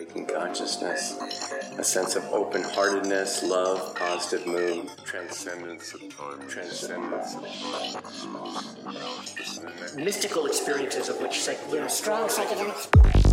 Waking consciousness, a sense of open heartedness, love, positive mood, transcendence, transcendence. Mystical experiences of which psych- strong psychedelics.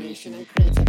Imagination and creativity.